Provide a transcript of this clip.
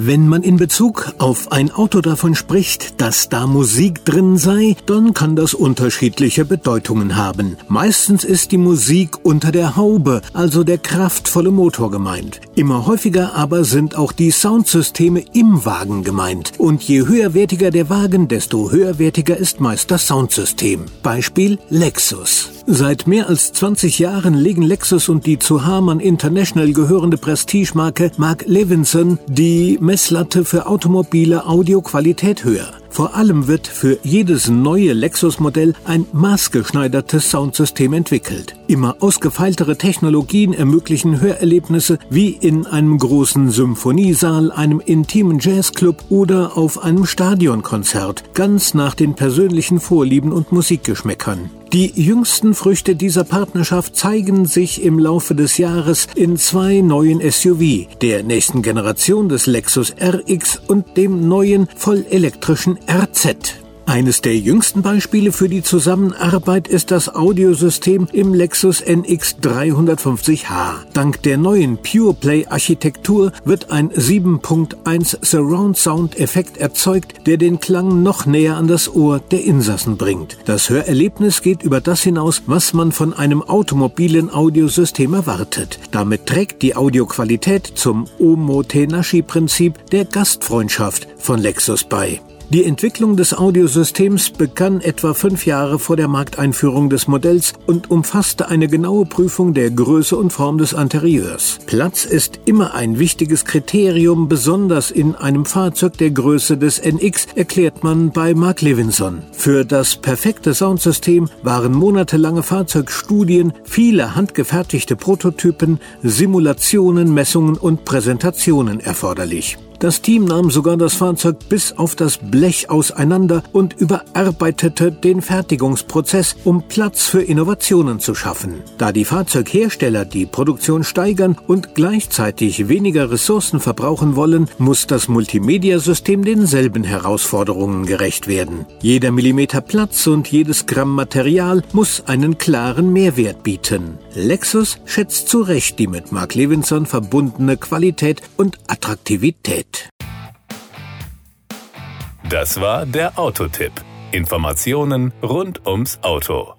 Wenn man in Bezug auf ein Auto davon spricht, dass da Musik drin sei, dann kann das unterschiedliche Bedeutungen haben. Meistens ist die Musik unter der Haube, also der kraftvolle Motor gemeint. Immer häufiger aber sind auch die Soundsysteme im Wagen gemeint. Und je höherwertiger der Wagen, desto höherwertiger ist meist das Soundsystem. Beispiel Lexus. Seit mehr als 20 Jahren legen Lexus und die zu Harman International gehörende Prestigemarke Mark Levinson die Messlatte für automobile Audioqualität höher. Vor allem wird für jedes neue Lexus-Modell ein maßgeschneidertes Soundsystem entwickelt. Immer ausgefeiltere Technologien ermöglichen Hörerlebnisse wie in einem großen Symphoniesaal, einem intimen Jazzclub oder auf einem Stadionkonzert, ganz nach den persönlichen Vorlieben und Musikgeschmäckern. Die jüngsten Früchte dieser Partnerschaft zeigen sich im Laufe des Jahres in zwei neuen SUV, der nächsten Generation des Lexus RX und dem neuen vollelektrischen RZ. Eines der jüngsten Beispiele für die Zusammenarbeit ist das Audiosystem im Lexus NX 350h. Dank der neuen PurePlay-Architektur wird ein 7.1 Surround Sound Effekt erzeugt, der den Klang noch näher an das Ohr der Insassen bringt. Das Hörerlebnis geht über das hinaus, was man von einem automobilen Audiosystem erwartet. Damit trägt die Audioqualität zum Omotenashi-Prinzip der Gastfreundschaft von Lexus bei. Die Entwicklung des Audiosystems begann etwa fünf Jahre vor der Markteinführung des Modells und umfasste eine genaue Prüfung der Größe und Form des Interieurs. Platz ist immer ein wichtiges Kriterium, besonders in einem Fahrzeug der Größe des NX, erklärt man bei Mark Levinson. Für das perfekte Soundsystem waren monatelange Fahrzeugstudien, viele handgefertigte Prototypen, Simulationen, Messungen und Präsentationen erforderlich. Das Team nahm sogar das Fahrzeug bis auf das Blech auseinander und überarbeitete den Fertigungsprozess, um Platz für Innovationen zu schaffen. Da die Fahrzeughersteller die Produktion steigern und gleichzeitig weniger Ressourcen verbrauchen wollen, muss das Multimedia-System denselben Herausforderungen gerecht werden. Jeder Millimeter Platz und jedes Gramm Material muss einen klaren Mehrwert bieten. Lexus schätzt zu Recht die mit Mark Levinson verbundene Qualität und Attraktivität. Das war der Autotipp. Informationen rund ums Auto.